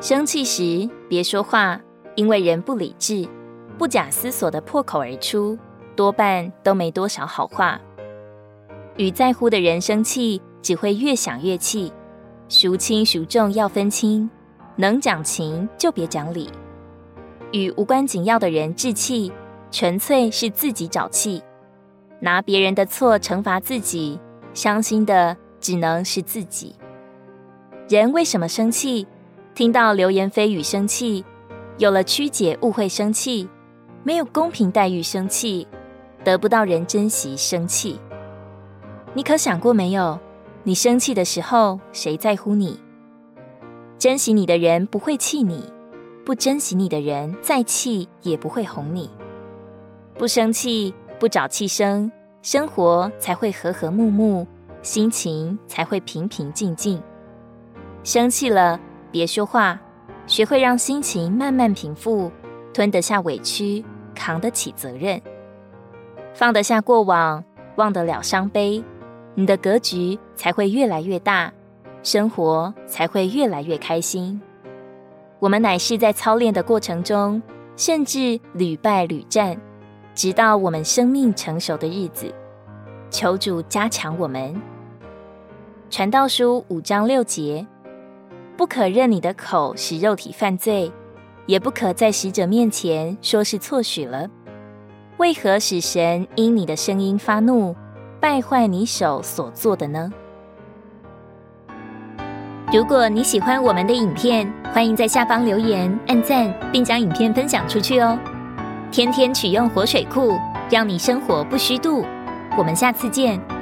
生气时别说话，因为人不理智，不假思索地破口而出，多半都没多少好话。与在乎的人生气，只会越想越气。孰轻孰重要分清，能讲情就别讲理。与无关紧要的人置气，纯粹是自己找气。拿别人的错惩罚自己，伤心的只能是自己。人为什么生气？听到流言蜚语生气，有了曲解误会生气，没有公平待遇生气，得不到人珍惜生气。你可想过没有？你生气的时候，谁在乎你？珍惜你的人不会气你，不珍惜你的人再气也不会哄你。不生气，不找气生，生活才会和和睦睦，心情才会平平静静。生气了，别说话，学会让心情慢慢平复，吞得下委屈，扛得起责任，放得下过往，忘得了伤悲。你的格局才会越来越大，生活才会越来越开心。我们乃是在操练的过程中，甚至屡败屡战，直到我们生命成熟的日子。求主加强我们。传道书五章六节：不可任你的口使肉体犯罪，也不可在使者面前说是错许了。为何使神因你的声音发怒？败坏你手所做的呢？如果你喜欢我们的影片，欢迎在下方留言、按赞，并将影片分享出去哦。天天取用活水库，让你生活不虚度。我们下次见。